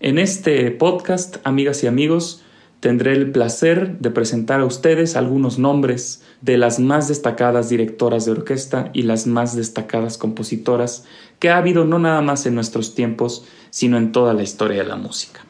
En este podcast, amigas y amigos, tendré el placer de presentar a ustedes algunos nombres de las más destacadas directoras de orquesta y las más destacadas compositoras que ha habido no nada más en nuestros tiempos, sino en toda la historia de la música.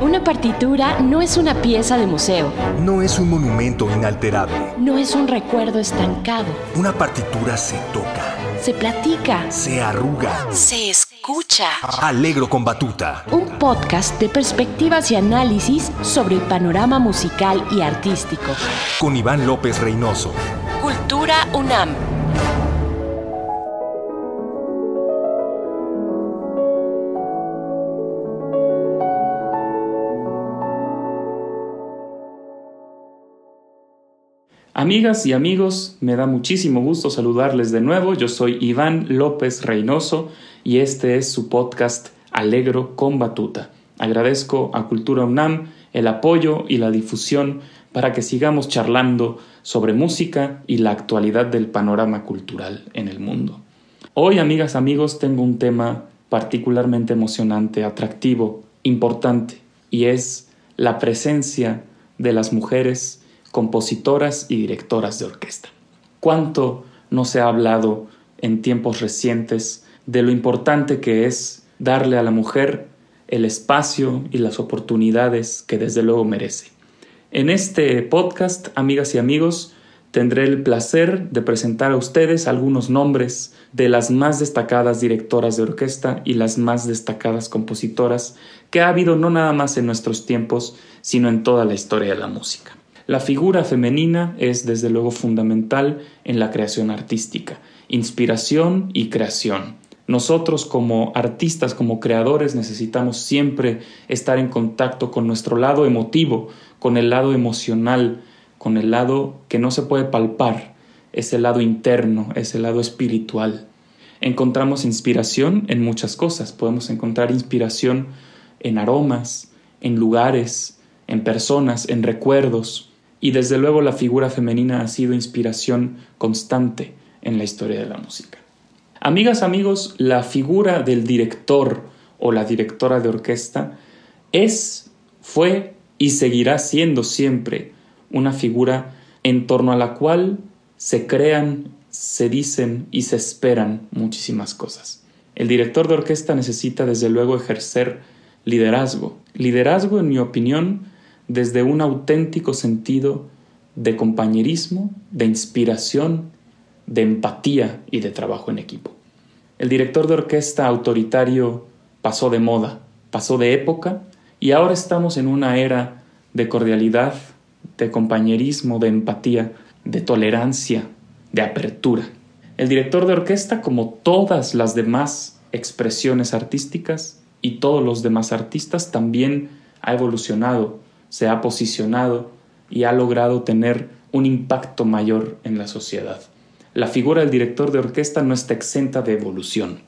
Una partitura no es una pieza de museo. No es un monumento inalterable. No es un recuerdo estancado. Una partitura se toca. Se platica. Se arruga. Se escucha. Alegro con Batuta. Un podcast de perspectivas y análisis sobre el panorama musical y artístico. Con Iván López Reynoso. Cultura UNAM. Amigas y amigos, me da muchísimo gusto saludarles de nuevo. Yo soy Iván López Reynoso y este es su podcast Alegro con Batuta. Agradezco a Cultura UNAM el apoyo y la difusión para que sigamos charlando sobre música y la actualidad del panorama cultural en el mundo. Hoy, amigas, amigos, tengo un tema particularmente emocionante, atractivo, importante, y es la presencia de las mujeres compositoras y directoras de orquesta. ¿Cuánto no se ha hablado en tiempos recientes de lo importante que es darle a la mujer el espacio y las oportunidades que desde luego merece? En este podcast, amigas y amigos, tendré el placer de presentar a ustedes algunos nombres de las más destacadas directoras de orquesta y las más destacadas compositoras que ha habido no nada más en nuestros tiempos, sino en toda la historia de la música. La figura femenina es desde luego fundamental en la creación artística, inspiración y creación. Nosotros como artistas, como creadores, necesitamos siempre estar en contacto con nuestro lado emotivo, con el lado emocional, con el lado que no se puede palpar, ese lado interno, ese lado espiritual. Encontramos inspiración en muchas cosas, podemos encontrar inspiración en aromas, en lugares, en personas, en recuerdos, y desde luego la figura femenina ha sido inspiración constante en la historia de la música. Amigas, amigos, la figura del director o la directora de orquesta es, fue y seguirá siendo siempre una figura en torno a la cual se crean, se dicen y se esperan muchísimas cosas. El director de orquesta necesita desde luego ejercer liderazgo. Liderazgo, en mi opinión, desde un auténtico sentido de compañerismo, de inspiración, de empatía y de trabajo en equipo. El director de orquesta autoritario pasó de moda, pasó de época y ahora estamos en una era de cordialidad, de compañerismo, de empatía, de tolerancia, de apertura. El director de orquesta, como todas las demás expresiones artísticas y todos los demás artistas, también ha evolucionado se ha posicionado y ha logrado tener un impacto mayor en la sociedad. La figura del director de orquesta no está exenta de evolución.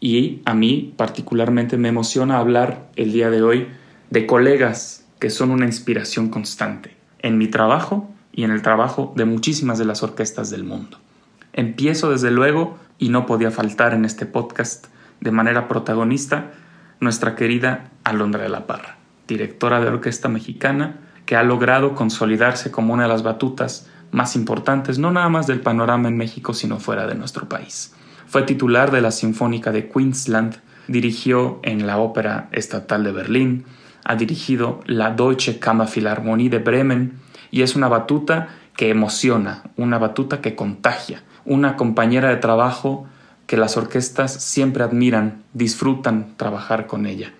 Y a mí particularmente me emociona hablar el día de hoy de colegas que son una inspiración constante en mi trabajo y en el trabajo de muchísimas de las orquestas del mundo. Empiezo desde luego, y no podía faltar en este podcast de manera protagonista, nuestra querida Alondra de la Parra directora de orquesta mexicana, que ha logrado consolidarse como una de las batutas más importantes, no nada más del panorama en México, sino fuera de nuestro país. Fue titular de la Sinfónica de Queensland, dirigió en la Ópera Estatal de Berlín, ha dirigido la Deutsche Kammerphilharmonie de Bremen y es una batuta que emociona, una batuta que contagia, una compañera de trabajo que las orquestas siempre admiran, disfrutan trabajar con ella.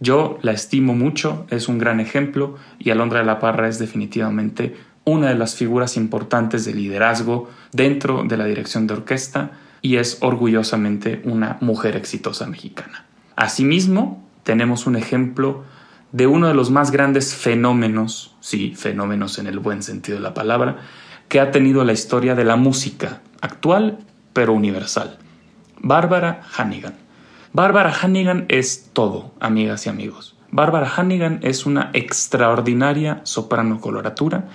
Yo la estimo mucho, es un gran ejemplo y Alondra de la Parra es definitivamente una de las figuras importantes de liderazgo dentro de la dirección de orquesta y es orgullosamente una mujer exitosa mexicana. Asimismo, tenemos un ejemplo de uno de los más grandes fenómenos, sí, fenómenos en el buen sentido de la palabra, que ha tenido la historia de la música actual pero universal, Bárbara Hannigan. Barbara Hannigan es todo, amigas y amigos. Barbara Hannigan es una extraordinaria soprano coloratura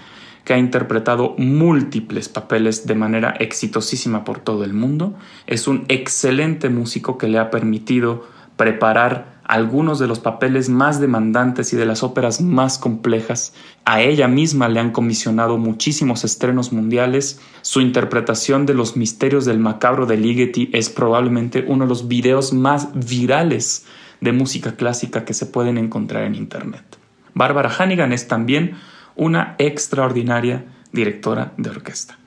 que ha interpretado múltiples papeles de manera exitosísima por todo el mundo. Es un excelente músico que le ha permitido preparar algunos de los papeles más demandantes y de las óperas más complejas. A ella misma le han comisionado muchísimos estrenos mundiales. Su interpretación de los misterios del macabro de Ligeti es probablemente uno de los videos más virales de música clásica que se pueden encontrar en Internet. Barbara Hannigan es también una extraordinaria directora de orquesta.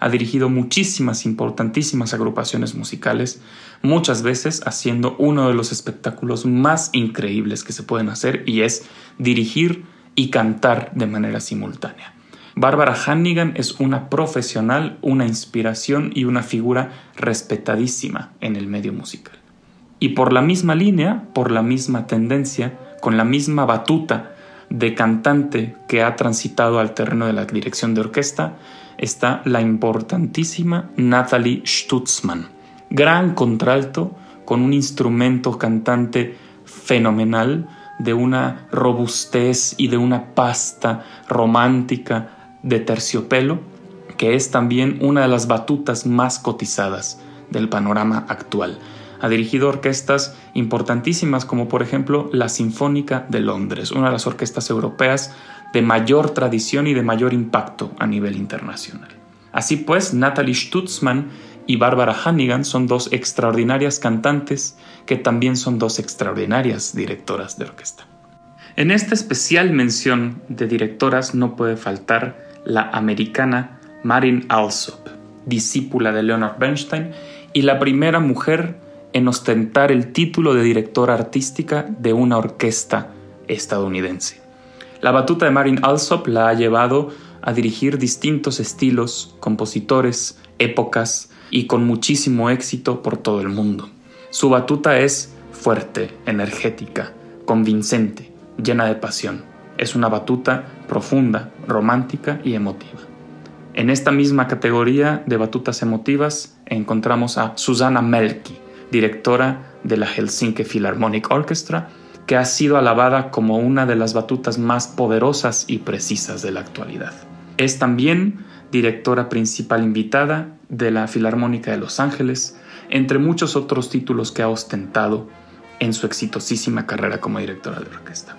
Ha dirigido muchísimas importantísimas agrupaciones musicales, muchas veces haciendo uno de los espectáculos más increíbles que se pueden hacer y es dirigir y cantar de manera simultánea. Barbara Hannigan es una profesional, una inspiración y una figura respetadísima en el medio musical. Y por la misma línea, por la misma tendencia, con la misma batuta de cantante que ha transitado al terreno de la dirección de orquesta, está la importantísima Natalie Stutzmann. Gran contralto con un instrumento cantante fenomenal, de una robustez y de una pasta romántica de terciopelo, que es también una de las batutas más cotizadas del panorama actual. Ha dirigido orquestas importantísimas como por ejemplo la Sinfónica de Londres, una de las orquestas europeas de mayor tradición y de mayor impacto a nivel internacional. Así pues, Natalie Stutzmann y Barbara Hannigan son dos extraordinarias cantantes que también son dos extraordinarias directoras de orquesta. En esta especial mención de directoras no puede faltar la americana Marin Alsop, discípula de Leonard Bernstein y la primera mujer en ostentar el título de directora artística de una orquesta estadounidense. La batuta de Marin Alsop la ha llevado a dirigir distintos estilos, compositores, épocas y con muchísimo éxito por todo el mundo. Su batuta es fuerte, energética, convincente, llena de pasión. Es una batuta profunda, romántica y emotiva. En esta misma categoría de batutas emotivas encontramos a Susanna Melki, directora de la Helsinki Philharmonic Orchestra, que ha sido alabada como una de las batutas más poderosas y precisas de la actualidad. Es también directora principal invitada de la Filarmónica de Los Ángeles, entre muchos otros títulos que ha ostentado en su exitosísima carrera como directora de orquesta.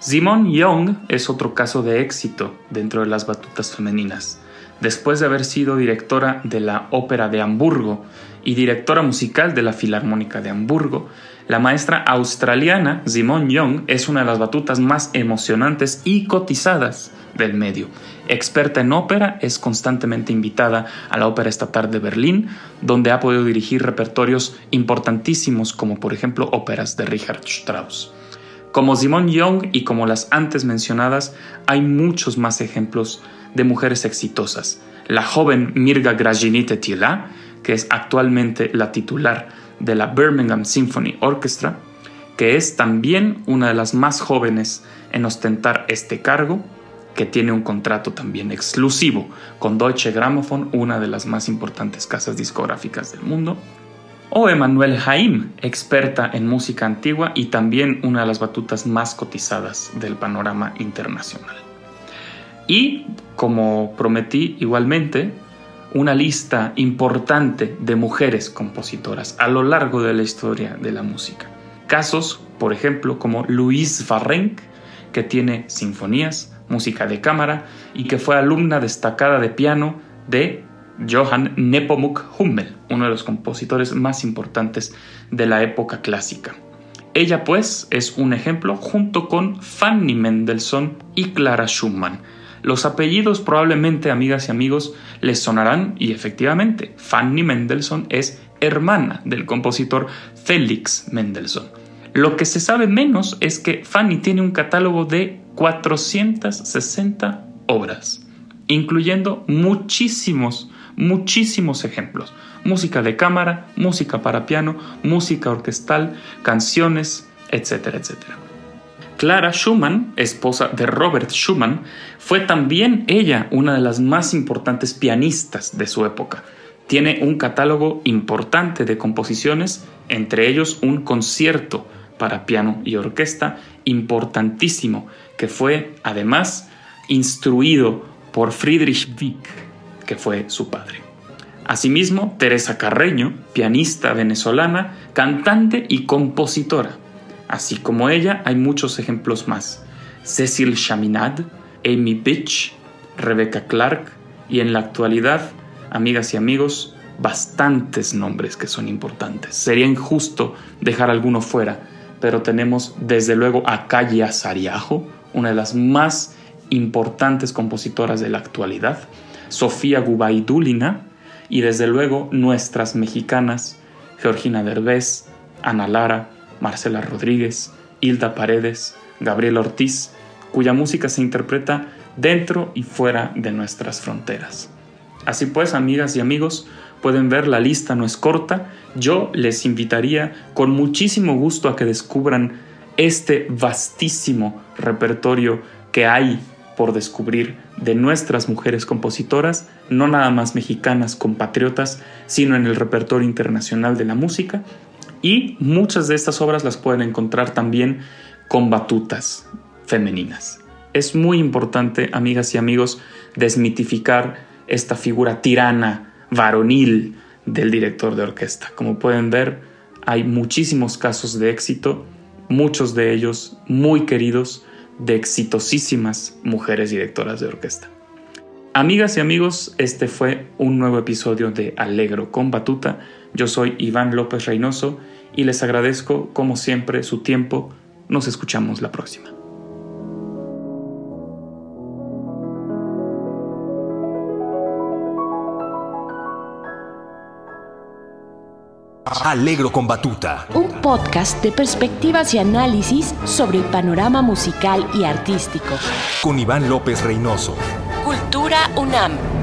Simone Young es otro caso de éxito dentro de las batutas femeninas. Después de haber sido directora de la Ópera de Hamburgo y directora musical de la Filarmónica de Hamburgo, la maestra australiana Simone Young es una de las batutas más emocionantes y cotizadas del medio. Experta en ópera, es constantemente invitada a la Ópera Estatal de Berlín, donde ha podido dirigir repertorios importantísimos como por ejemplo óperas de Richard Strauss. Como Simone Young y como las antes mencionadas, hay muchos más ejemplos de mujeres exitosas. La joven Mirga Graginite Tila, que es actualmente la titular de la Birmingham Symphony Orchestra, que es también una de las más jóvenes en ostentar este cargo, que tiene un contrato también exclusivo con Deutsche Grammophon, una de las más importantes casas discográficas del mundo, o Emanuel Haim, experta en música antigua y también una de las batutas más cotizadas del panorama internacional. Y, como prometí igualmente, una lista importante de mujeres compositoras a lo largo de la historia de la música. Casos, por ejemplo, como Louise Varrenck, que tiene sinfonías, música de cámara y que fue alumna destacada de piano de Johann Nepomuk Hummel, uno de los compositores más importantes de la época clásica. Ella pues es un ejemplo junto con Fanny Mendelssohn y Clara Schumann, los apellidos probablemente, amigas y amigos, les sonarán y efectivamente, Fanny Mendelssohn es hermana del compositor Felix Mendelssohn. Lo que se sabe menos es que Fanny tiene un catálogo de 460 obras, incluyendo muchísimos, muchísimos ejemplos. Música de cámara, música para piano, música orquestal, canciones, etcétera, etcétera. Clara Schumann, esposa de Robert Schumann, fue también ella una de las más importantes pianistas de su época. Tiene un catálogo importante de composiciones, entre ellos un concierto para piano y orquesta importantísimo, que fue además instruido por Friedrich Wieck, que fue su padre. Asimismo, Teresa Carreño, pianista venezolana, cantante y compositora. Así como ella, hay muchos ejemplos más. Cecil Chaminade, Amy Bitch, Rebecca Clark y en la actualidad, amigas y amigos, bastantes nombres que son importantes. Sería injusto dejar alguno fuera, pero tenemos desde luego a Calle Azariajo, una de las más importantes compositoras de la actualidad, Sofía Gubaidulina y desde luego nuestras mexicanas, Georgina Derbez, Ana Lara, Marcela Rodríguez, Hilda Paredes, Gabriel Ortiz, cuya música se interpreta dentro y fuera de nuestras fronteras. Así pues, amigas y amigos, pueden ver la lista no es corta. Yo les invitaría con muchísimo gusto a que descubran este vastísimo repertorio que hay por descubrir de nuestras mujeres compositoras, no nada más mexicanas compatriotas, sino en el repertorio internacional de la música. Y muchas de estas obras las pueden encontrar también con batutas femeninas. Es muy importante, amigas y amigos, desmitificar esta figura tirana, varonil del director de orquesta. Como pueden ver, hay muchísimos casos de éxito, muchos de ellos muy queridos, de exitosísimas mujeres directoras de orquesta. Amigas y amigos, este fue un nuevo episodio de Alegro con Batuta. Yo soy Iván López Reynoso y les agradezco como siempre su tiempo. Nos escuchamos la próxima. Alegro con Batuta. Un podcast de perspectivas y análisis sobre el panorama musical y artístico. Con Iván López Reynoso. Cultura UNAM.